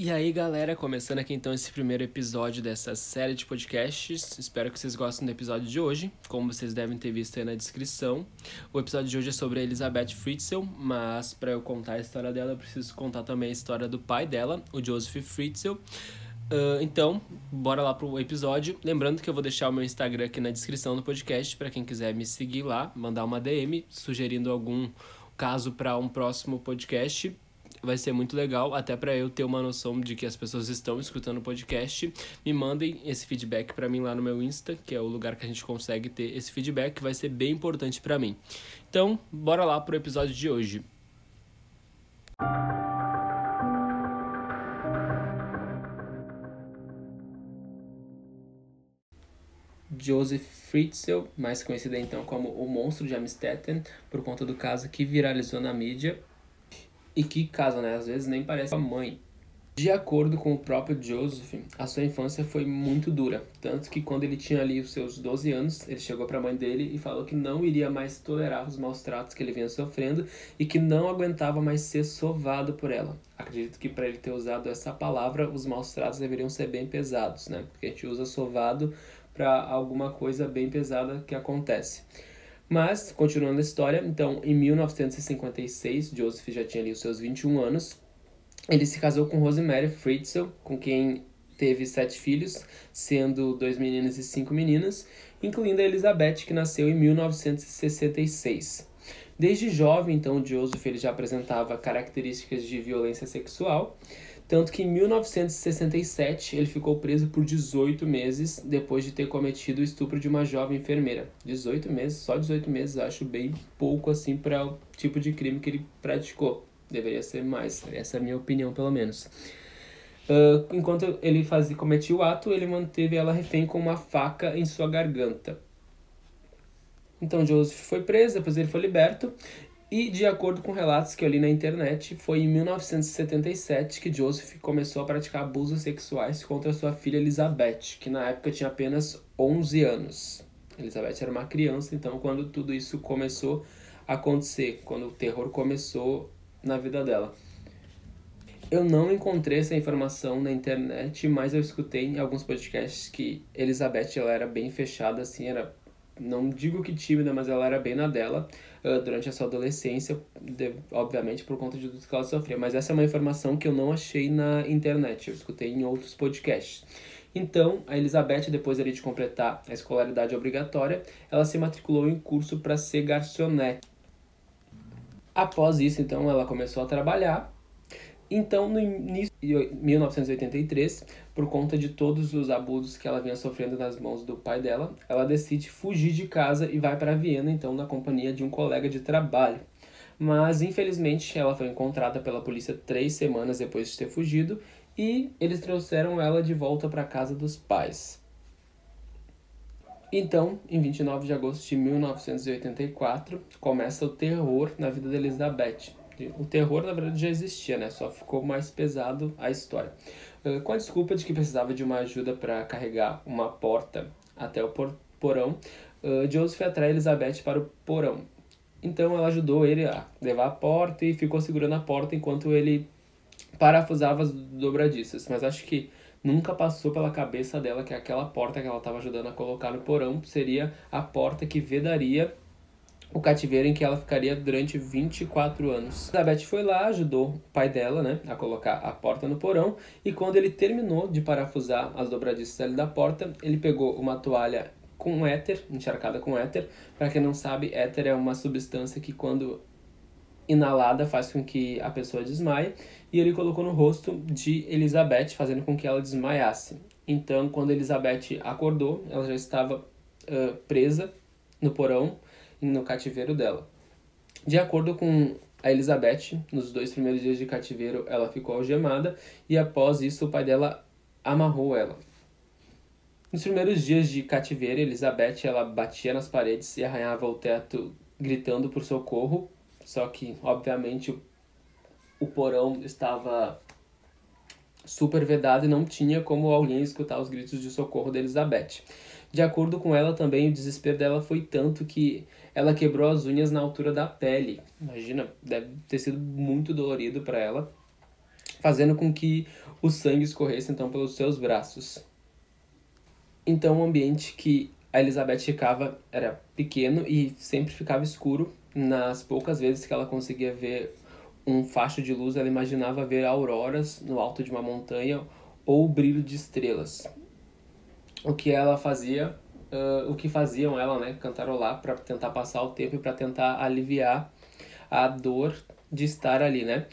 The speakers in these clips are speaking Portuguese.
E aí, galera, começando aqui então esse primeiro episódio dessa série de podcasts. Espero que vocês gostem do episódio de hoje. Como vocês devem ter visto aí na descrição, o episódio de hoje é sobre a Elizabeth Fritzl, mas para eu contar a história dela, eu preciso contar também a história do pai dela, o Joseph Fritzl. Uh, então, bora lá pro episódio. Lembrando que eu vou deixar o meu Instagram aqui na descrição do podcast para quem quiser me seguir lá, mandar uma DM sugerindo algum caso para um próximo podcast vai ser muito legal, até para eu ter uma noção de que as pessoas estão escutando o podcast. Me mandem esse feedback para mim lá no meu Insta, que é o lugar que a gente consegue ter esse feedback, vai ser bem importante para mim. Então, bora lá pro episódio de hoje. Joseph Fritzl, mais conhecido então como o Monstro de Amstetten, por conta do caso que viralizou na mídia e que casa, né? Às vezes nem parece a mãe. De acordo com o próprio Joseph, a sua infância foi muito dura, tanto que quando ele tinha ali os seus 12 anos, ele chegou para a mãe dele e falou que não iria mais tolerar os maus tratos que ele vinha sofrendo e que não aguentava mais ser sovado por ela. Acredito que para ele ter usado essa palavra, os maus tratos deveriam ser bem pesados, né? Porque a gente usa sovado para alguma coisa bem pesada que acontece. Mas, continuando a história, então, em 1956, Joseph já tinha ali os seus 21 anos. Ele se casou com Rosemary Fritzl, com quem teve sete filhos, sendo dois meninos e cinco meninas, incluindo a Elizabeth, que nasceu em 1966. Desde jovem, então, Joseph ele já apresentava características de violência sexual, tanto que em 1967 ele ficou preso por 18 meses depois de ter cometido o estupro de uma jovem enfermeira. 18 meses, só 18 meses, acho bem pouco assim para o tipo de crime que ele praticou. Deveria ser mais, essa é a minha opinião, pelo menos. Uh, enquanto ele fazia, cometia o ato, ele manteve ela refém com uma faca em sua garganta. Então Joseph foi preso, depois ele foi liberto e, de acordo com relatos que eu li na internet, foi em 1977 que Joseph começou a praticar abusos sexuais contra sua filha Elizabeth, que na época tinha apenas 11 anos. Elizabeth era uma criança, então, quando tudo isso começou a acontecer, quando o terror começou na vida dela. Eu não encontrei essa informação na internet, mas eu escutei em alguns podcasts que Elizabeth ela era bem fechada, assim, era não digo que tímida, mas ela era bem na dela uh, durante a sua adolescência, de, obviamente por conta de tudo que ela sofria. Mas essa é uma informação que eu não achei na internet, eu escutei em outros podcasts. Então, a Elizabeth, depois ali de completar a escolaridade obrigatória, ela se matriculou em curso para ser garçonete. Após isso, então, ela começou a trabalhar então, no início de 1983, por conta de todos os abusos que ela vinha sofrendo nas mãos do pai dela, ela decide fugir de casa e vai para Viena, então, na companhia de um colega de trabalho. Mas, infelizmente, ela foi encontrada pela polícia três semanas depois de ter fugido e eles trouxeram ela de volta para casa dos pais. Então, em 29 de agosto de 1984, começa o terror na vida de Elizabeth o terror, na verdade, já existia, né? Só ficou mais pesado a história. Uh, com a desculpa de que precisava de uma ajuda para carregar uma porta até o por porão, uh, Joseph atrai Elizabeth para o porão. Então ela ajudou ele a levar a porta e ficou segurando a porta enquanto ele parafusava as dobradiças. Mas acho que nunca passou pela cabeça dela que aquela porta que ela estava ajudando a colocar no porão seria a porta que vedaria o cativeiro em que ela ficaria durante 24 anos. Elizabeth foi lá, ajudou o pai dela, né, a colocar a porta no porão, e quando ele terminou de parafusar as dobradiças ali da porta, ele pegou uma toalha com éter, encharcada com éter. Para quem não sabe, éter é uma substância que quando inalada faz com que a pessoa desmaie, e ele colocou no rosto de Elizabeth, fazendo com que ela desmaiasse. Então, quando Elizabeth acordou, ela já estava uh, presa no porão, no cativeiro dela. De acordo com a Elizabeth, nos dois primeiros dias de cativeiro, ela ficou algemada e após isso o pai dela amarrou ela. Nos primeiros dias de cativeiro, Elizabeth ela batia nas paredes e arranhava o teto gritando por socorro, só que obviamente o, o porão estava super vedado e não tinha como alguém escutar os gritos de socorro da Elizabeth. De acordo com ela também, o desespero dela foi tanto que ela quebrou as unhas na altura da pele. Imagina, deve ter sido muito dolorido para ela. fazendo com que o sangue escorresse então pelos seus braços. Então o ambiente que a Elizabeth ficava era pequeno e sempre ficava escuro. Nas poucas vezes que ela conseguia ver um facho de luz, ela imaginava ver auroras no alto de uma montanha ou o brilho de estrelas. O que ela fazia, uh, o que faziam ela, né, cantarolar para tentar passar o tempo e para tentar aliviar a dor de estar ali, né?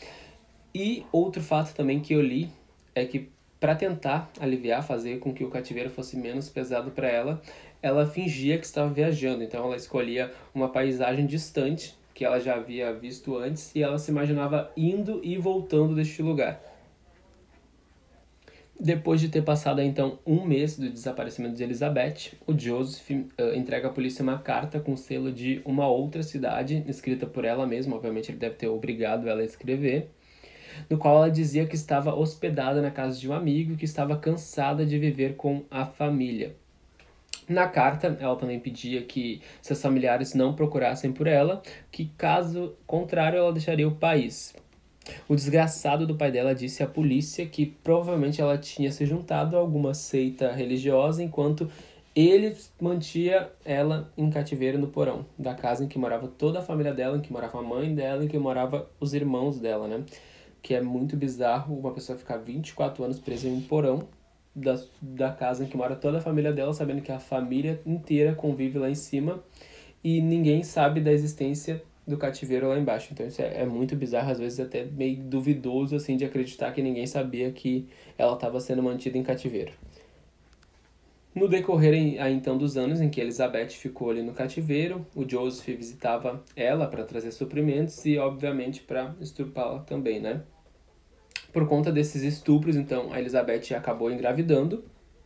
E outro fato também que eu li é que para tentar aliviar, fazer com que o cativeiro fosse menos pesado para ela, ela fingia que estava viajando. Então ela escolhia uma paisagem distante que ela já havia visto antes e ela se imaginava indo e voltando deste lugar. Depois de ter passado então um mês do desaparecimento de Elizabeth, o Joseph uh, entrega à polícia uma carta com selo de uma outra cidade, escrita por ela mesma, obviamente ele deve ter obrigado ela a escrever, no qual ela dizia que estava hospedada na casa de um amigo e que estava cansada de viver com a família. Na carta, ela também pedia que seus familiares não procurassem por ela, que caso contrário ela deixaria o país. O desgraçado do pai dela disse à polícia que provavelmente ela tinha se juntado a alguma seita religiosa enquanto ele mantia ela em cativeiro no porão da casa em que morava toda a família dela, em que morava a mãe dela, em que morava os irmãos dela, né? Que é muito bizarro uma pessoa ficar 24 anos presa em um porão da, da casa em que mora toda a família dela, sabendo que a família inteira convive lá em cima e ninguém sabe da existência do cativeiro lá embaixo. Então isso é, é muito bizarro, às vezes até meio duvidoso assim de acreditar que ninguém sabia que ela estava sendo mantida em cativeiro. No decorrer então dos anos em que Elizabeth ficou ali no cativeiro, o Joseph visitava ela para trazer suprimentos e obviamente para estrupá-la também, né? Por conta desses estupros, então, a Elizabeth acabou engravidando.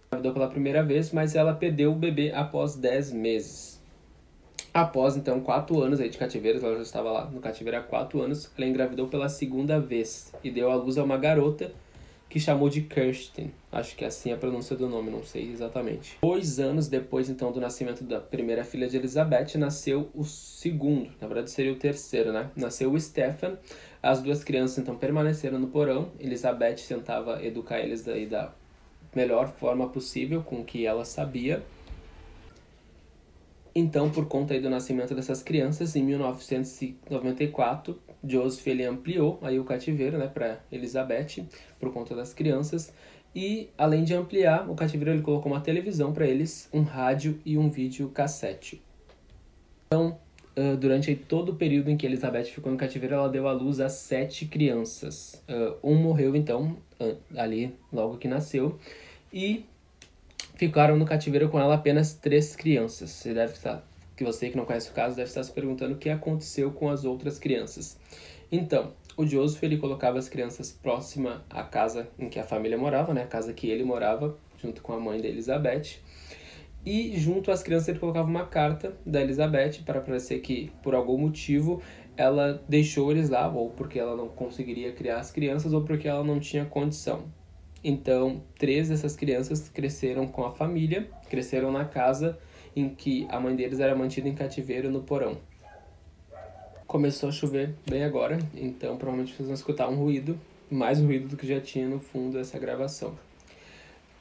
Engravidou pela primeira vez, mas ela perdeu o bebê após 10 meses. Após, então, 4 anos aí de cativeiro, ela já estava lá no cativeiro há 4 anos, ela engravidou pela segunda vez e deu à luz a uma garota que chamou de Kirsten. Acho que é assim a pronúncia do nome, não sei exatamente. Dois anos depois, então, do nascimento da primeira filha de Elizabeth, nasceu o segundo, na verdade seria o terceiro, né? Nasceu o Stephen. As duas crianças, então, permaneceram no porão. Elizabeth tentava educar eles aí da melhor forma possível, com o que ela sabia. Então, por conta do nascimento dessas crianças, em 1994, Joseph ele ampliou aí o cativeiro, né, para Elizabeth, por conta das crianças. E além de ampliar o cativeiro, ele colocou uma televisão para eles, um rádio e um vídeo cassete. Então, durante todo o período em que Elizabeth ficou no cativeiro, ela deu à luz a sete crianças. Um morreu então ali logo que nasceu e ficaram no cativeiro com ela apenas três crianças. Você deve estar, que você que não conhece o caso deve estar se perguntando o que aconteceu com as outras crianças. Então, o Joseph ele colocava as crianças próxima à casa em que a família morava, né, a casa que ele morava, junto com a mãe da Elizabeth. E junto às crianças ele colocava uma carta da Elizabeth para parecer que por algum motivo ela deixou eles lá, ou porque ela não conseguiria criar as crianças, ou porque ela não tinha condição. Então, três dessas crianças cresceram com a família, cresceram na casa em que a mãe deles era mantida em cativeiro no porão. Começou a chover bem agora, então provavelmente vocês vão escutar um ruído, mais ruído do que já tinha no fundo dessa gravação.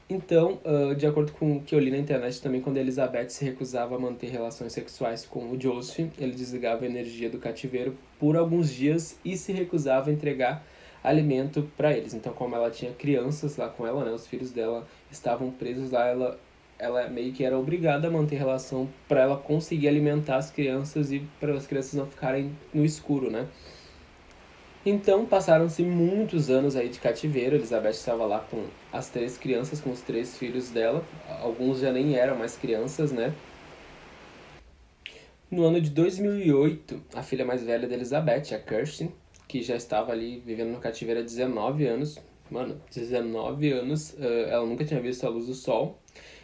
Então, uh, de acordo com o que eu li na internet também, quando Elizabeth se recusava a manter relações sexuais com o Joseph, ele desligava a energia do cativeiro por alguns dias e se recusava a entregar alimento para eles. Então, como ela tinha crianças lá com ela, né, os filhos dela estavam presos lá, ela ela meio que era obrigada a manter relação para ela conseguir alimentar as crianças e para as crianças não ficarem no escuro, né? Então passaram-se muitos anos aí de cativeiro. Elizabeth estava lá com as três crianças, com os três filhos dela. Alguns já nem eram mais crianças, né? No ano de 2008, a filha mais velha de Elizabeth, a Kirsten, que já estava ali vivendo no cativeiro há 19 anos. Mano, 19 anos, uh, ela nunca tinha visto a luz do sol.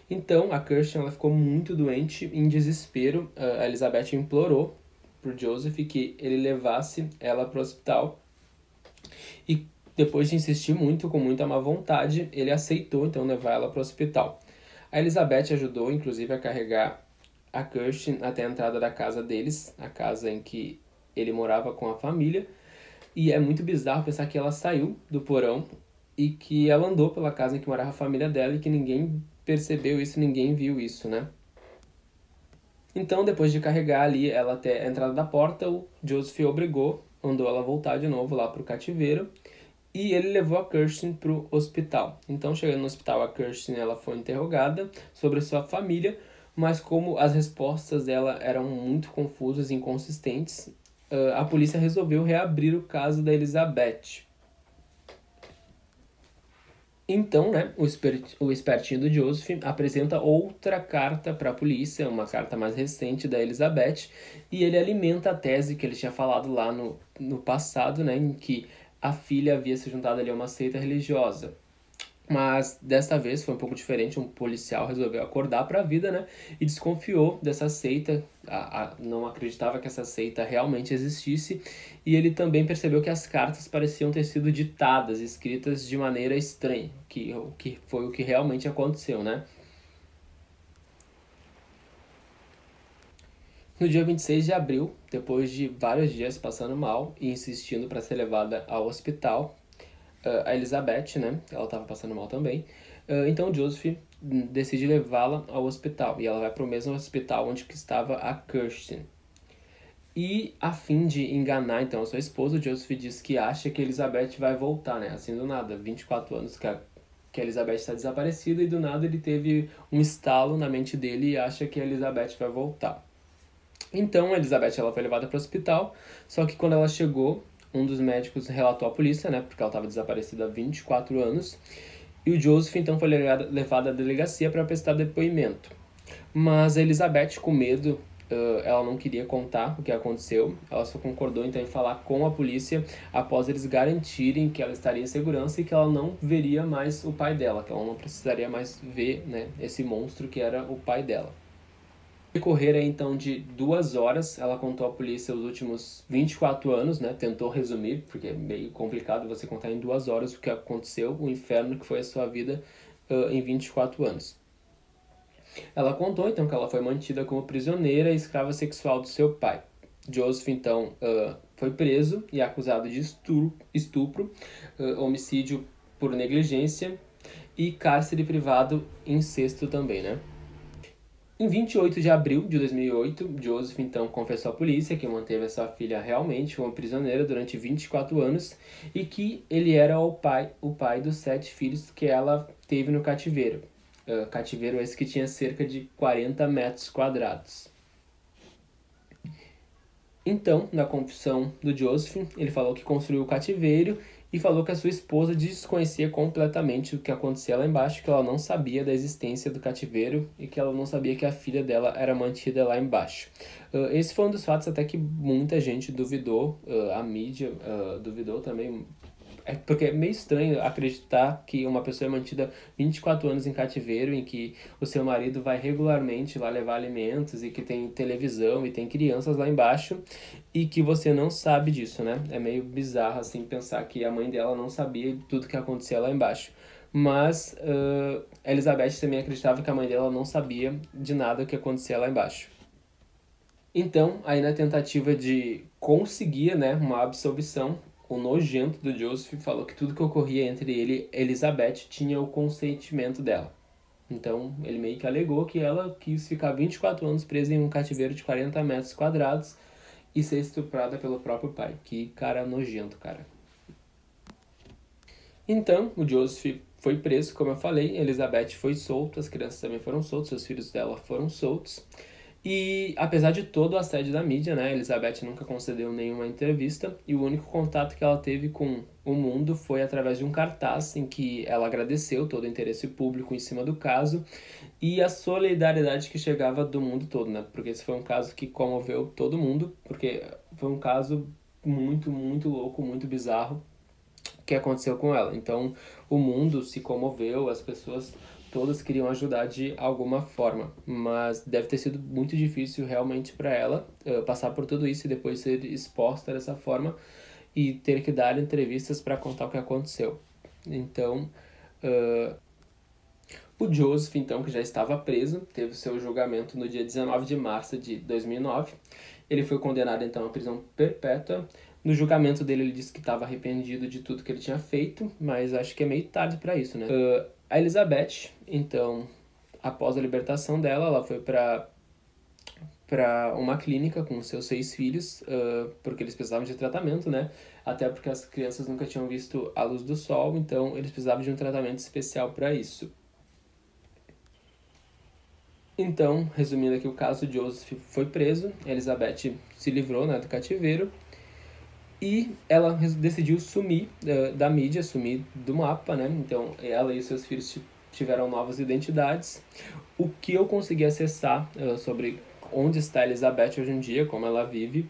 Então, a Kirsten ela ficou muito doente, em desespero. Uh, a Elizabeth implorou por Joseph que ele levasse ela para o hospital. E depois de insistir muito, com muita má vontade, ele aceitou então levar ela para o hospital. A Elizabeth ajudou, inclusive, a carregar a Kirsten até a entrada da casa deles, a casa em que ele morava com a família. E é muito bizarro pensar que ela saiu do porão e que ela andou pela casa em que morava a família dela e que ninguém percebeu isso, ninguém viu isso, né? Então, depois de carregar ali ela até a entrada da porta, o Joseph obrigou, mandou ela voltar de novo lá pro cativeiro e ele levou a Kirsten pro hospital. Então, chegando no hospital, a Kirsten ela foi interrogada sobre sua família, mas como as respostas dela eram muito confusas e inconsistentes, a polícia resolveu reabrir o caso da Elizabeth. Então, né, o, espert, o espertinho do Joseph apresenta outra carta para a polícia, uma carta mais recente da Elizabeth, e ele alimenta a tese que ele tinha falado lá no, no passado, né, em que a filha havia se juntado ali a uma seita religiosa. Mas desta vez foi um pouco diferente, um policial resolveu acordar para a vida, né? E desconfiou dessa seita, a, a, não acreditava que essa seita realmente existisse, e ele também percebeu que as cartas pareciam ter sido ditadas, escritas de maneira estranha, que, que foi o que realmente aconteceu, né? No dia 26 de abril, depois de vários dias passando mal e insistindo para ser levada ao hospital, a Elizabeth, né? Ela estava passando mal também. Uh, então Joseph decide levá-la ao hospital e ela vai para o mesmo hospital onde que estava a Kirsten. E a fim de enganar então a sua esposa, Joseph diz que acha que Elizabeth vai voltar, né? Assim do nada, 24 anos que a, que a Elizabeth está desaparecida e do nada ele teve um estalo na mente dele e acha que a Elizabeth vai voltar. Então a Elizabeth ela foi levada para o hospital, só que quando ela chegou, um dos médicos relatou à polícia, né, porque ela estava desaparecida há 24 anos, e o Joseph então foi levado à delegacia para prestar depoimento. Mas a Elizabeth, com medo, ela não queria contar o que aconteceu, ela só concordou então em falar com a polícia após eles garantirem que ela estaria em segurança e que ela não veria mais o pai dela, que ela não precisaria mais ver né, esse monstro que era o pai dela decorrer então de duas horas, ela contou à polícia os últimos 24 anos, né? Tentou resumir, porque é meio complicado você contar em duas horas o que aconteceu, o inferno que foi a sua vida uh, em 24 anos. Ela contou então que ela foi mantida como prisioneira e escrava sexual do seu pai. Joseph então uh, foi preso e acusado de estupro, estupro uh, homicídio por negligência e cárcere privado incesto também, né? Em 28 de abril de 2008, Joseph então confessou à polícia que manteve a sua filha realmente como prisioneira durante 24 anos e que ele era o pai, o pai dos sete filhos que ela teve no cativeiro. Uh, cativeiro esse que tinha cerca de 40 metros quadrados. Então, na confissão do Joseph, ele falou que construiu o cativeiro e falou que a sua esposa desconhecia completamente o que acontecia lá embaixo, que ela não sabia da existência do cativeiro e que ela não sabia que a filha dela era mantida lá embaixo. Uh, esse foi um dos fatos até que muita gente duvidou, uh, a mídia uh, duvidou também é porque é meio estranho acreditar que uma pessoa é mantida 24 anos em cativeiro, em que o seu marido vai regularmente lá levar alimentos e que tem televisão e tem crianças lá embaixo e que você não sabe disso, né? É meio bizarro assim pensar que a mãe dela não sabia tudo que acontecia lá embaixo. Mas uh, Elizabeth também acreditava que a mãe dela não sabia de nada que acontecia lá embaixo. Então, aí na tentativa de conseguir né, uma absolvição, o nojento do Joseph falou que tudo que ocorria entre ele e Elizabeth tinha o consentimento dela. Então, ele meio que alegou que ela quis ficar 24 anos presa em um cativeiro de 40 metros quadrados e ser estuprada pelo próprio pai. Que cara nojento, cara. Então, o Joseph foi preso, como eu falei, Elizabeth foi solta, as crianças também foram soltas, os filhos dela foram soltos. E apesar de todo o assédio da mídia, né, Elizabeth nunca concedeu nenhuma entrevista e o único contato que ela teve com o mundo foi através de um cartaz em que ela agradeceu todo o interesse público em cima do caso e a solidariedade que chegava do mundo todo, né? Porque esse foi um caso que comoveu todo mundo, porque foi um caso muito, muito louco, muito bizarro que aconteceu com ela. Então, o mundo se comoveu, as pessoas todas queriam ajudar de alguma forma, mas deve ter sido muito difícil realmente para ela uh, passar por tudo isso e depois ser exposta dessa forma e ter que dar entrevistas para contar o que aconteceu. Então, uh, o Joseph, então, que já estava preso, teve seu julgamento no dia 19 de março de 2009. Ele foi condenado, então, à prisão perpétua, No julgamento dele, ele disse que estava arrependido de tudo que ele tinha feito, mas acho que é meio tarde para isso, né? Uh, a Elizabeth, então, após a libertação dela, ela foi para para uma clínica com seus seis filhos, uh, porque eles precisavam de tratamento, né? Até porque as crianças nunca tinham visto a luz do sol, então eles precisavam de um tratamento especial para isso. Então, resumindo aqui o caso, Joseph foi preso, Elizabeth se livrou né, do cativeiro e ela decidiu sumir uh, da mídia, sumir do mapa, né? Então, ela e seus filhos tiveram novas identidades. O que eu consegui acessar uh, sobre onde está Elizabeth hoje em dia, como ela vive.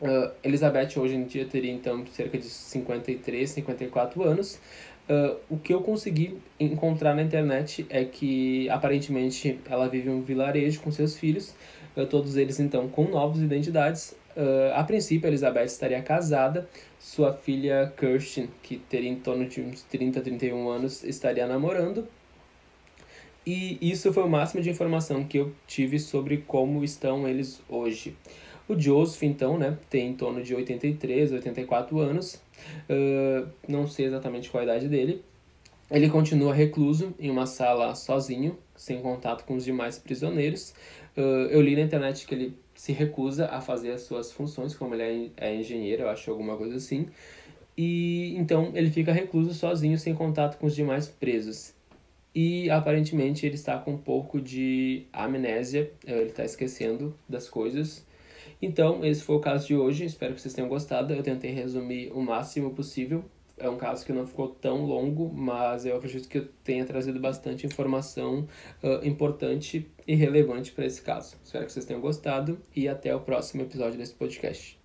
Uh, Elizabeth hoje em dia teria então cerca de 53, 54 anos. Uh, o que eu consegui encontrar na internet é que aparentemente ela vive em um vilarejo com seus filhos, uh, todos eles então com novas identidades. A princípio, Elizabeth estaria casada, sua filha Kirsten, que teria em torno de uns 30, 31 anos, estaria namorando. E isso foi o máximo de informação que eu tive sobre como estão eles hoje. O Joseph, então, né, tem em torno de 83, 84 anos, uh, não sei exatamente qual a idade dele. Ele continua recluso em uma sala sozinho, sem contato com os demais prisioneiros. Uh, eu li na internet que ele se recusa a fazer as suas funções, como ele é, é engenheiro, eu acho alguma coisa assim. E então ele fica recluso sozinho, sem contato com os demais presos e aparentemente ele está com um pouco de amnésia, eh, ele está esquecendo das coisas. Então, esse foi o caso de hoje, espero que vocês tenham gostado. Eu tentei resumir o máximo possível. É um caso que não ficou tão longo, mas eu acredito que eu tenha trazido bastante informação uh, importante e relevante para esse caso. Espero que vocês tenham gostado e até o próximo episódio desse podcast.